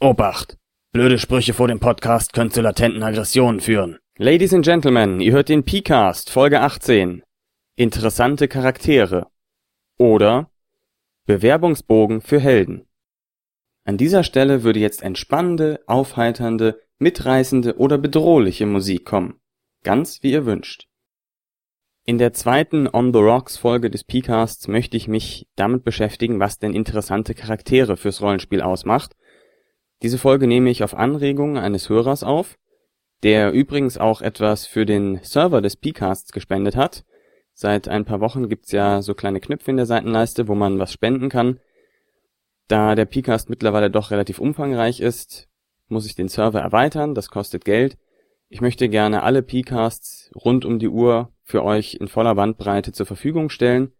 Obacht! Blöde Sprüche vor dem Podcast können zu latenten Aggressionen führen. Ladies and Gentlemen, ihr hört den P-Cast, Folge 18. Interessante Charaktere. Oder Bewerbungsbogen für Helden. An dieser Stelle würde jetzt entspannende, aufheiternde, mitreißende oder bedrohliche Musik kommen. Ganz wie ihr wünscht. In der zweiten On the Rocks Folge des P-Casts möchte ich mich damit beschäftigen, was denn interessante Charaktere fürs Rollenspiel ausmacht diese Folge nehme ich auf Anregung eines Hörers auf, der übrigens auch etwas für den Server des Pcasts gespendet hat. Seit ein paar Wochen gibt's ja so kleine Knöpfe in der Seitenleiste, wo man was spenden kann. Da der Pcast mittlerweile doch relativ umfangreich ist, muss ich den Server erweitern, das kostet Geld. Ich möchte gerne alle Pcasts rund um die Uhr für euch in voller Bandbreite zur Verfügung stellen.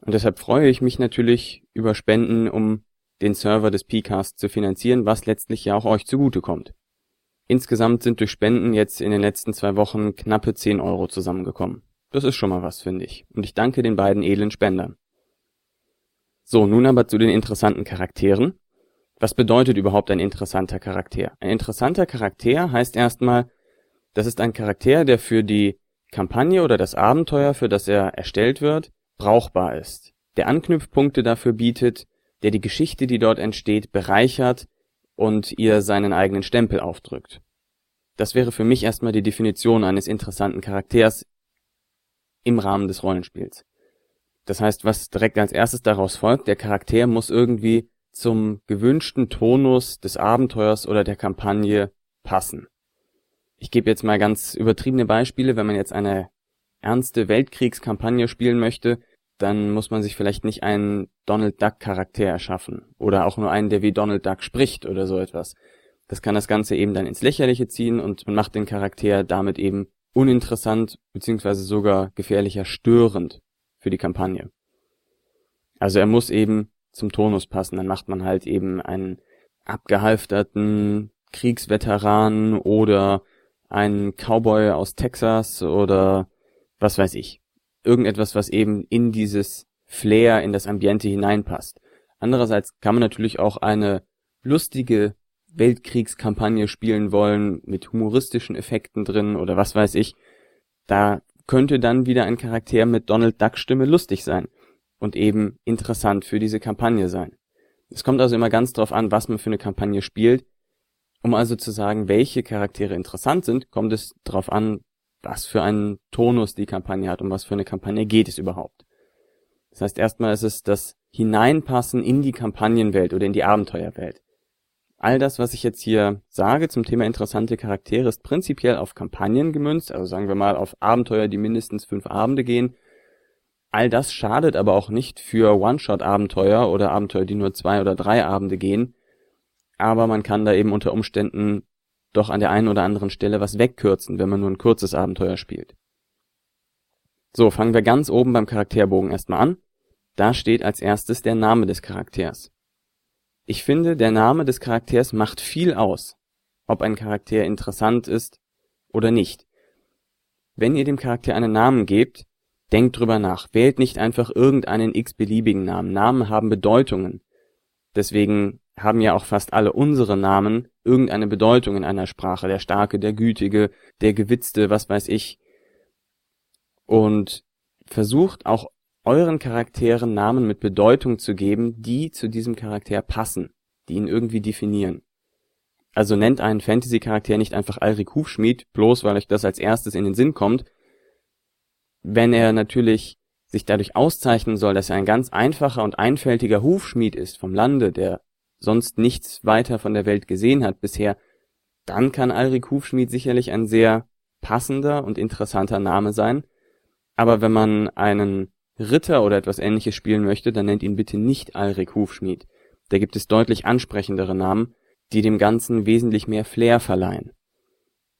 Und deshalb freue ich mich natürlich über Spenden, um den Server des Pcast zu finanzieren, was letztlich ja auch euch zugutekommt. Insgesamt sind durch Spenden jetzt in den letzten zwei Wochen knappe 10 Euro zusammengekommen. Das ist schon mal was, finde ich. Und ich danke den beiden edlen Spendern. So, nun aber zu den interessanten Charakteren. Was bedeutet überhaupt ein interessanter Charakter? Ein interessanter Charakter heißt erstmal, das ist ein Charakter, der für die Kampagne oder das Abenteuer, für das er erstellt wird, brauchbar ist. Der Anknüpfpunkte dafür bietet, der die Geschichte, die dort entsteht, bereichert und ihr seinen eigenen Stempel aufdrückt. Das wäre für mich erstmal die Definition eines interessanten Charakters im Rahmen des Rollenspiels. Das heißt, was direkt als erstes daraus folgt, der Charakter muss irgendwie zum gewünschten Tonus des Abenteuers oder der Kampagne passen. Ich gebe jetzt mal ganz übertriebene Beispiele, wenn man jetzt eine ernste Weltkriegskampagne spielen möchte, dann muss man sich vielleicht nicht einen Donald Duck Charakter erschaffen oder auch nur einen, der wie Donald Duck spricht oder so etwas. Das kann das Ganze eben dann ins Lächerliche ziehen und man macht den Charakter damit eben uninteressant beziehungsweise sogar gefährlicher störend für die Kampagne. Also er muss eben zum Tonus passen. Dann macht man halt eben einen abgehalfterten Kriegsveteran oder einen Cowboy aus Texas oder was weiß ich irgendetwas, was eben in dieses Flair, in das Ambiente hineinpasst. Andererseits kann man natürlich auch eine lustige Weltkriegskampagne spielen wollen mit humoristischen Effekten drin oder was weiß ich. Da könnte dann wieder ein Charakter mit Donald Duck Stimme lustig sein und eben interessant für diese Kampagne sein. Es kommt also immer ganz drauf an, was man für eine Kampagne spielt. Um also zu sagen, welche Charaktere interessant sind, kommt es darauf an, was für einen Tonus die Kampagne hat, um was für eine Kampagne geht es überhaupt. Das heißt, erstmal ist es das Hineinpassen in die Kampagnenwelt oder in die Abenteuerwelt. All das, was ich jetzt hier sage zum Thema interessante Charaktere, ist prinzipiell auf Kampagnen gemünzt, also sagen wir mal auf Abenteuer, die mindestens fünf Abende gehen. All das schadet aber auch nicht für One-Shot-Abenteuer oder Abenteuer, die nur zwei oder drei Abende gehen. Aber man kann da eben unter Umständen doch an der einen oder anderen Stelle was wegkürzen, wenn man nur ein kurzes Abenteuer spielt. So, fangen wir ganz oben beim Charakterbogen erstmal an. Da steht als erstes der Name des Charakters. Ich finde, der Name des Charakters macht viel aus, ob ein Charakter interessant ist oder nicht. Wenn ihr dem Charakter einen Namen gebt, denkt drüber nach. Wählt nicht einfach irgendeinen x-beliebigen Namen. Namen haben Bedeutungen. Deswegen haben ja auch fast alle unsere Namen irgendeine Bedeutung in einer Sprache. Der Starke, der Gütige, der Gewitzte, was weiß ich. Und versucht auch euren Charakteren Namen mit Bedeutung zu geben, die zu diesem Charakter passen, die ihn irgendwie definieren. Also nennt einen Fantasy-Charakter nicht einfach Alrik Hufschmied, bloß weil euch das als erstes in den Sinn kommt. Wenn er natürlich sich dadurch auszeichnen soll, dass er ein ganz einfacher und einfältiger Hufschmied ist vom Lande, der sonst nichts weiter von der Welt gesehen hat bisher, dann kann Alrik Hufschmied sicherlich ein sehr passender und interessanter Name sein. Aber wenn man einen Ritter oder etwas ähnliches spielen möchte, dann nennt ihn bitte nicht Alrik Hufschmied. Da gibt es deutlich ansprechendere Namen, die dem Ganzen wesentlich mehr Flair verleihen.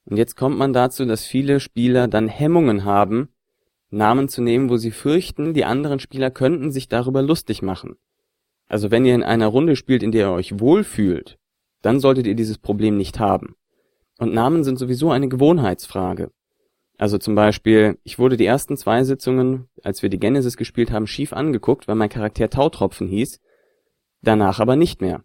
Und jetzt kommt man dazu, dass viele Spieler dann Hemmungen haben, Namen zu nehmen, wo sie fürchten, die anderen Spieler könnten sich darüber lustig machen. Also wenn ihr in einer Runde spielt, in der ihr euch wohlfühlt, dann solltet ihr dieses Problem nicht haben. Und Namen sind sowieso eine Gewohnheitsfrage. Also zum Beispiel, ich wurde die ersten zwei Sitzungen, als wir die Genesis gespielt haben, schief angeguckt, weil mein Charakter Tautropfen hieß, danach aber nicht mehr.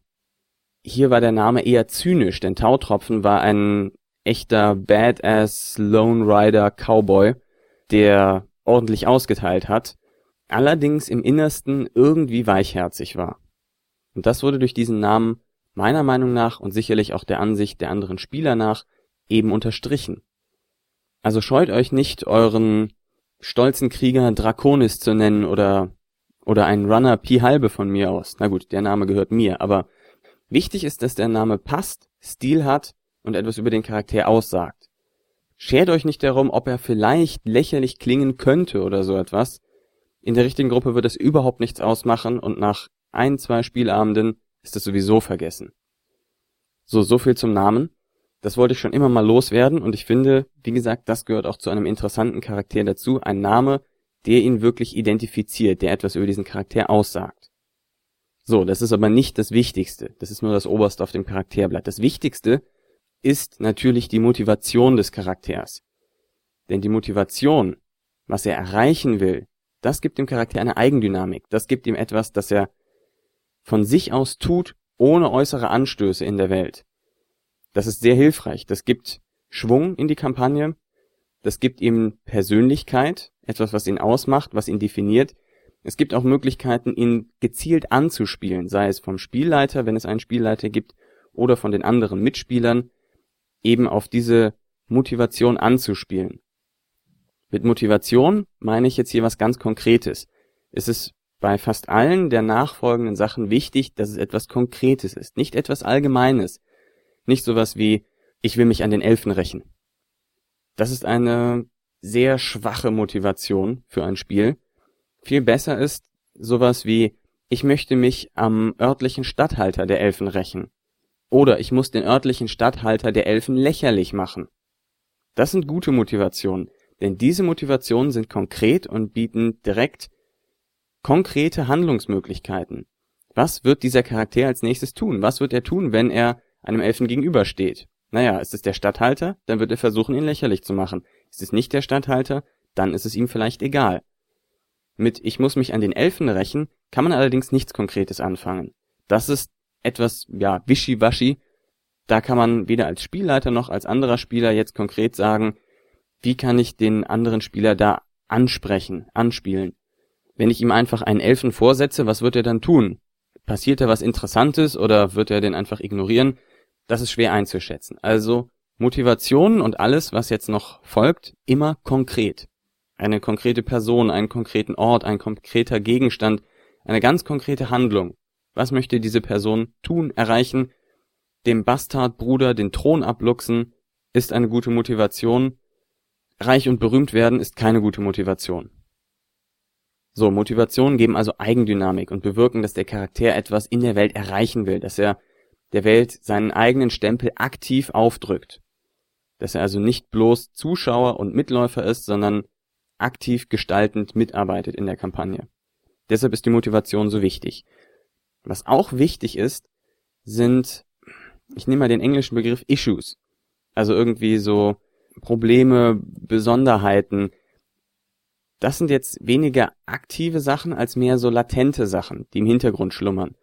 hier war der Name eher zynisch, denn Tautropfen war ein echter Badass Lone Rider Cowboy, der ordentlich ausgeteilt hat, allerdings im Innersten irgendwie weichherzig war. Und das wurde durch diesen Namen meiner Meinung nach und sicherlich auch der Ansicht der anderen Spieler nach eben unterstrichen. Also scheut euch nicht, euren stolzen Krieger Draconis zu nennen oder oder einen Runner Pi halbe von mir aus. Na gut, der Name gehört mir, aber wichtig ist, dass der Name passt, Stil hat und etwas über den Charakter aussagt. Schert euch nicht darum, ob er vielleicht lächerlich klingen könnte oder so etwas. In der richtigen Gruppe wird es überhaupt nichts ausmachen und nach ein, zwei Spielabenden ist es sowieso vergessen. So, so viel zum Namen. Das wollte ich schon immer mal loswerden und ich finde, wie gesagt, das gehört auch zu einem interessanten Charakter dazu. Ein Name, der ihn wirklich identifiziert, der etwas über diesen Charakter aussagt. So, das ist aber nicht das Wichtigste. Das ist nur das Oberste auf dem Charakterblatt. Das Wichtigste ist natürlich die Motivation des Charakters. Denn die Motivation, was er erreichen will, das gibt dem Charakter eine Eigendynamik. Das gibt ihm etwas, das er von sich aus tut, ohne äußere Anstöße in der Welt. Das ist sehr hilfreich. Das gibt Schwung in die Kampagne. Das gibt ihm Persönlichkeit, etwas, was ihn ausmacht, was ihn definiert. Es gibt auch Möglichkeiten, ihn gezielt anzuspielen, sei es vom Spielleiter, wenn es einen Spielleiter gibt, oder von den anderen Mitspielern, eben auf diese Motivation anzuspielen. Mit Motivation meine ich jetzt hier was ganz Konkretes. Es ist bei fast allen der nachfolgenden Sachen wichtig, dass es etwas Konkretes ist, nicht etwas Allgemeines. Nicht sowas wie, ich will mich an den Elfen rächen. Das ist eine sehr schwache Motivation für ein Spiel. Viel besser ist sowas wie, ich möchte mich am örtlichen Statthalter der Elfen rächen. Oder ich muss den örtlichen Statthalter der Elfen lächerlich machen. Das sind gute Motivationen, denn diese Motivationen sind konkret und bieten direkt konkrete Handlungsmöglichkeiten. Was wird dieser Charakter als nächstes tun? Was wird er tun, wenn er einem Elfen gegenübersteht? Naja, ist es der Statthalter, dann wird er versuchen, ihn lächerlich zu machen. Ist es nicht der Statthalter, dann ist es ihm vielleicht egal. Mit Ich muss mich an den Elfen rächen kann man allerdings nichts Konkretes anfangen. Das ist etwas, ja, wischiwaschi. Da kann man weder als Spielleiter noch als anderer Spieler jetzt konkret sagen, wie kann ich den anderen Spieler da ansprechen, anspielen. Wenn ich ihm einfach einen Elfen vorsetze, was wird er dann tun? Passiert da was Interessantes oder wird er den einfach ignorieren? Das ist schwer einzuschätzen. Also Motivation und alles, was jetzt noch folgt, immer konkret. Eine konkrete Person, einen konkreten Ort, ein konkreter Gegenstand, eine ganz konkrete Handlung. Was möchte diese Person tun, erreichen? Dem Bastardbruder den Thron abluchsen ist eine gute Motivation. Reich und berühmt werden ist keine gute Motivation. So, Motivationen geben also Eigendynamik und bewirken, dass der Charakter etwas in der Welt erreichen will, dass er der Welt seinen eigenen Stempel aktiv aufdrückt. Dass er also nicht bloß Zuschauer und Mitläufer ist, sondern aktiv gestaltend mitarbeitet in der Kampagne. Deshalb ist die Motivation so wichtig. Was auch wichtig ist, sind, ich nehme mal den englischen Begriff Issues. Also irgendwie so Probleme, Besonderheiten. Das sind jetzt weniger aktive Sachen als mehr so latente Sachen, die im Hintergrund schlummern.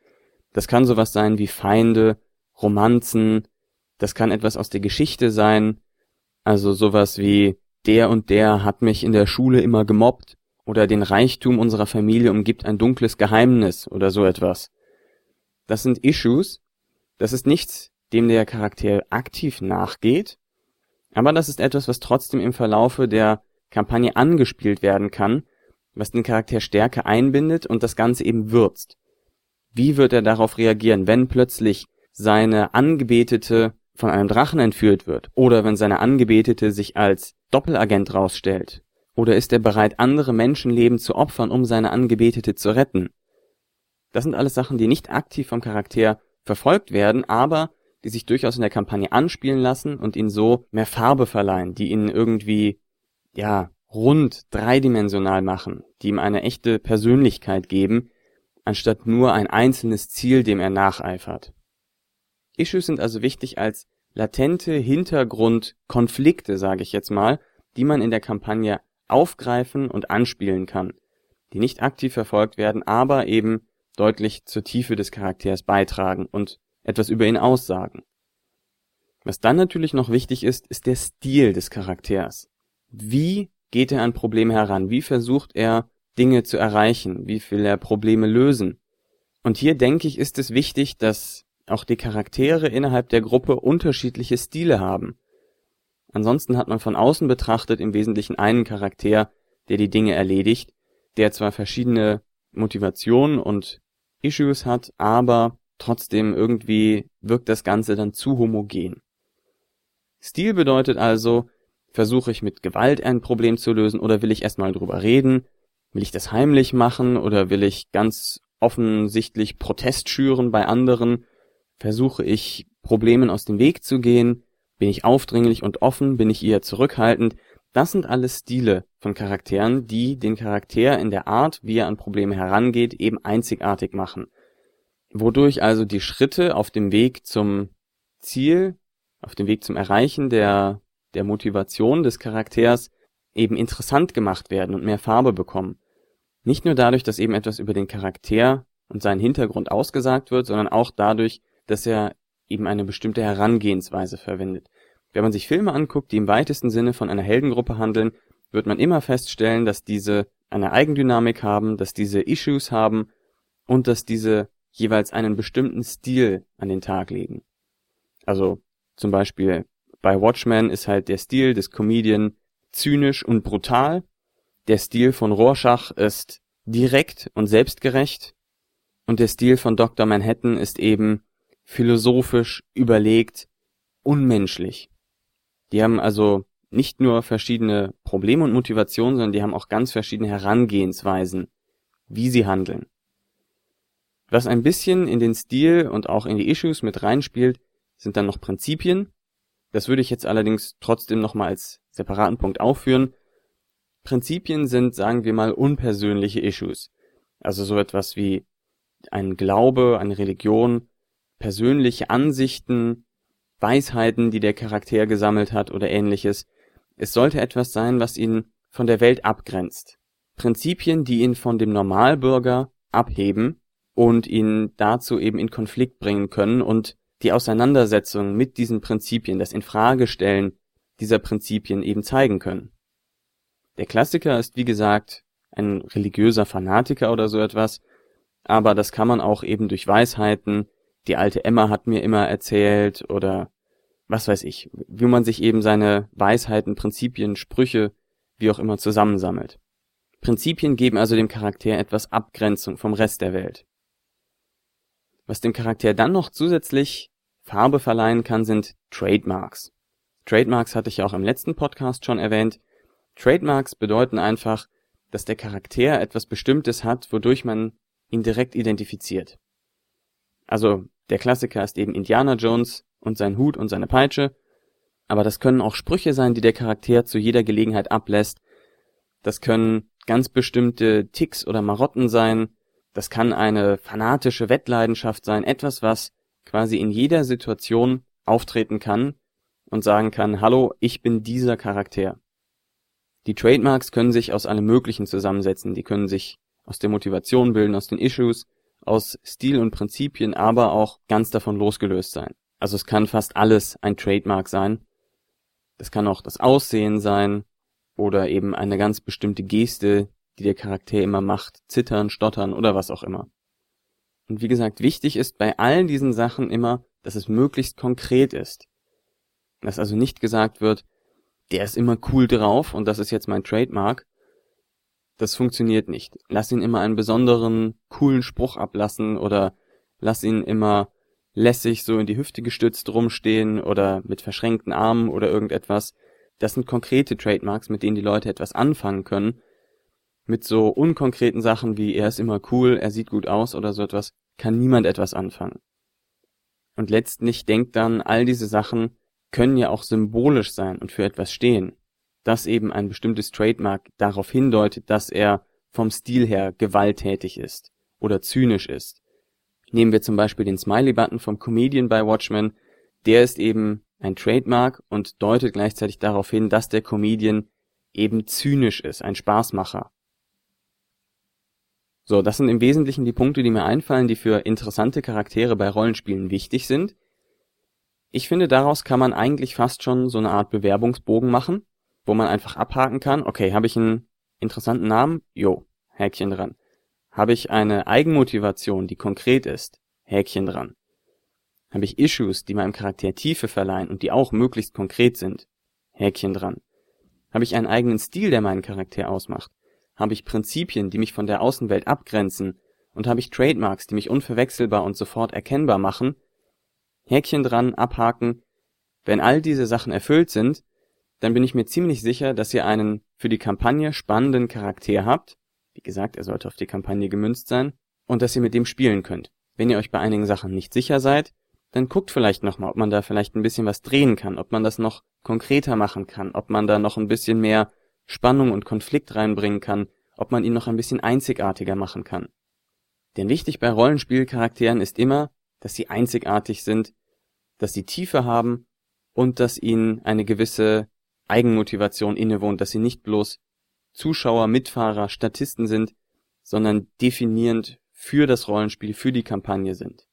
Das kann sowas sein wie Feinde, Romanzen, das kann etwas aus der Geschichte sein, also sowas wie der und der hat mich in der Schule immer gemobbt oder den Reichtum unserer Familie umgibt ein dunkles Geheimnis oder so etwas. Das sind Issues. Das ist nichts, dem der Charakter aktiv nachgeht, aber das ist etwas, was trotzdem im Verlaufe der Kampagne angespielt werden kann, was den Charakter stärker einbindet und das Ganze eben würzt. Wie wird er darauf reagieren, wenn plötzlich seine Angebetete von einem Drachen entführt wird oder wenn seine Angebetete sich als Doppelagent rausstellt? Oder ist er bereit, andere Menschenleben zu opfern, um seine Angebetete zu retten? Das sind alles Sachen, die nicht aktiv vom Charakter verfolgt werden, aber die sich durchaus in der Kampagne anspielen lassen und ihnen so mehr Farbe verleihen, die ihn irgendwie, ja, rund dreidimensional machen, die ihm eine echte Persönlichkeit geben, anstatt nur ein einzelnes Ziel, dem er nacheifert. Issues sind also wichtig als latente Hintergrundkonflikte, sage ich jetzt mal, die man in der Kampagne aufgreifen und anspielen kann, die nicht aktiv verfolgt werden, aber eben deutlich zur Tiefe des Charakters beitragen und etwas über ihn aussagen. Was dann natürlich noch wichtig ist, ist der Stil des Charakters. Wie geht er an Probleme heran? Wie versucht er Dinge zu erreichen? Wie will er Probleme lösen? Und hier denke ich, ist es wichtig, dass auch die Charaktere innerhalb der Gruppe unterschiedliche Stile haben. Ansonsten hat man von außen betrachtet im Wesentlichen einen Charakter, der die Dinge erledigt, der zwar verschiedene Motivationen und Issues hat, aber trotzdem irgendwie wirkt das Ganze dann zu homogen. Stil bedeutet also, versuche ich mit Gewalt ein Problem zu lösen oder will ich erstmal drüber reden? Will ich das heimlich machen oder will ich ganz offensichtlich Protest schüren bei anderen? Versuche ich Problemen aus dem Weg zu gehen? Bin ich aufdringlich und offen? Bin ich eher zurückhaltend? Das sind alles Stile von Charakteren, die den Charakter in der Art, wie er an Probleme herangeht, eben einzigartig machen. Wodurch also die Schritte auf dem Weg zum Ziel, auf dem Weg zum Erreichen der, der Motivation des Charakters eben interessant gemacht werden und mehr Farbe bekommen. Nicht nur dadurch, dass eben etwas über den Charakter und seinen Hintergrund ausgesagt wird, sondern auch dadurch, dass er eben eine bestimmte Herangehensweise verwendet. Wenn man sich Filme anguckt, die im weitesten Sinne von einer Heldengruppe handeln, wird man immer feststellen, dass diese eine Eigendynamik haben, dass diese Issues haben und dass diese jeweils einen bestimmten Stil an den Tag legen. Also zum Beispiel bei Watchmen ist halt der Stil des Comedian zynisch und brutal. Der Stil von Rorschach ist direkt und selbstgerecht. Und der Stil von Dr. Manhattan ist eben philosophisch, überlegt, unmenschlich. Die haben also nicht nur verschiedene Probleme und Motivationen, sondern die haben auch ganz verschiedene Herangehensweisen, wie sie handeln. Was ein bisschen in den Stil und auch in die Issues mit reinspielt, sind dann noch Prinzipien. Das würde ich jetzt allerdings trotzdem nochmal als separaten Punkt aufführen. Prinzipien sind, sagen wir mal, unpersönliche Issues. Also so etwas wie ein Glaube, eine Religion, persönliche Ansichten, Weisheiten, die der Charakter gesammelt hat oder ähnliches. Es sollte etwas sein, was ihn von der Welt abgrenzt. Prinzipien, die ihn von dem Normalbürger abheben und ihn dazu eben in Konflikt bringen können und die Auseinandersetzung mit diesen Prinzipien, das Infragestellen dieser Prinzipien eben zeigen können. Der Klassiker ist wie gesagt ein religiöser Fanatiker oder so etwas, aber das kann man auch eben durch Weisheiten, die alte Emma hat mir immer erzählt oder was weiß ich, wie man sich eben seine Weisheiten, Prinzipien, Sprüche, wie auch immer zusammensammelt. Prinzipien geben also dem Charakter etwas Abgrenzung vom Rest der Welt. Was dem Charakter dann noch zusätzlich Farbe verleihen kann, sind Trademarks. Trademarks hatte ich ja auch im letzten Podcast schon erwähnt. Trademarks bedeuten einfach, dass der Charakter etwas Bestimmtes hat, wodurch man ihn direkt identifiziert. Also der Klassiker ist eben Indiana Jones und sein Hut und seine Peitsche, aber das können auch Sprüche sein, die der Charakter zu jeder Gelegenheit ablässt. Das können ganz bestimmte Ticks oder Marotten sein. Das kann eine fanatische Wettleidenschaft sein, etwas, was quasi in jeder Situation auftreten kann und sagen kann, hallo, ich bin dieser Charakter. Die Trademarks können sich aus allem Möglichen zusammensetzen. Die können sich aus der Motivation bilden, aus den Issues, aus Stil und Prinzipien, aber auch ganz davon losgelöst sein. Also es kann fast alles ein Trademark sein. Das kann auch das Aussehen sein oder eben eine ganz bestimmte Geste, die der Charakter immer macht, zittern, stottern oder was auch immer. Und wie gesagt, wichtig ist bei allen diesen Sachen immer, dass es möglichst konkret ist. Dass also nicht gesagt wird, der ist immer cool drauf und das ist jetzt mein Trademark, das funktioniert nicht. Lass ihn immer einen besonderen, coolen Spruch ablassen oder lass ihn immer lässig so in die Hüfte gestützt rumstehen oder mit verschränkten Armen oder irgendetwas. Das sind konkrete Trademarks, mit denen die Leute etwas anfangen können. Mit so unkonkreten Sachen wie er ist immer cool, er sieht gut aus oder so etwas, kann niemand etwas anfangen. Und letztlich denkt dann, all diese Sachen können ja auch symbolisch sein und für etwas stehen dass eben ein bestimmtes Trademark darauf hindeutet, dass er vom Stil her gewalttätig ist oder zynisch ist. Nehmen wir zum Beispiel den Smiley-Button vom Comedian bei Watchmen, der ist eben ein Trademark und deutet gleichzeitig darauf hin, dass der Comedian eben zynisch ist, ein Spaßmacher. So, das sind im Wesentlichen die Punkte, die mir einfallen, die für interessante Charaktere bei Rollenspielen wichtig sind. Ich finde, daraus kann man eigentlich fast schon so eine Art Bewerbungsbogen machen, wo man einfach abhaken kann, okay, habe ich einen interessanten Namen? Jo, Häkchen dran. Habe ich eine Eigenmotivation, die konkret ist? Häkchen dran. Habe ich Issues, die meinem Charakter Tiefe verleihen und die auch möglichst konkret sind? Häkchen dran. Habe ich einen eigenen Stil, der meinen Charakter ausmacht? Habe ich Prinzipien, die mich von der Außenwelt abgrenzen? Und habe ich Trademarks, die mich unverwechselbar und sofort erkennbar machen? Häkchen dran, abhaken. Wenn all diese Sachen erfüllt sind, dann bin ich mir ziemlich sicher, dass ihr einen für die Kampagne spannenden Charakter habt. Wie gesagt, er sollte auf die Kampagne gemünzt sein. Und dass ihr mit dem spielen könnt. Wenn ihr euch bei einigen Sachen nicht sicher seid, dann guckt vielleicht nochmal, ob man da vielleicht ein bisschen was drehen kann, ob man das noch konkreter machen kann, ob man da noch ein bisschen mehr Spannung und Konflikt reinbringen kann, ob man ihn noch ein bisschen einzigartiger machen kann. Denn wichtig bei Rollenspielcharakteren ist immer, dass sie einzigartig sind, dass sie Tiefe haben und dass ihnen eine gewisse Eigenmotivation innewohnt, dass sie nicht bloß Zuschauer, Mitfahrer, Statisten sind, sondern definierend für das Rollenspiel, für die Kampagne sind.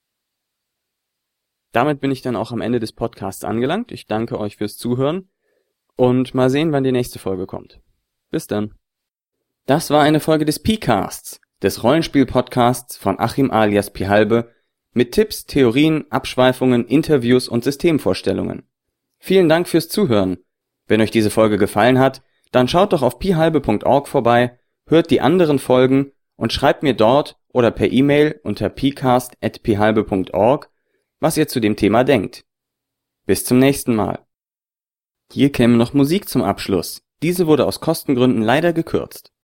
Damit bin ich dann auch am Ende des Podcasts angelangt. Ich danke euch fürs Zuhören und mal sehen, wann die nächste Folge kommt. Bis dann. Das war eine Folge des P-Casts, des Rollenspiel-Podcasts von Achim alias Pihalbe mit Tipps, Theorien, Abschweifungen, Interviews und Systemvorstellungen. Vielen Dank fürs Zuhören. Wenn euch diese Folge gefallen hat, dann schaut doch auf pihalbe.org vorbei, hört die anderen Folgen und schreibt mir dort oder per E-Mail unter pcast.pihalbe.org was ihr zu dem Thema denkt. Bis zum nächsten Mal. Hier käme noch Musik zum Abschluss. Diese wurde aus Kostengründen leider gekürzt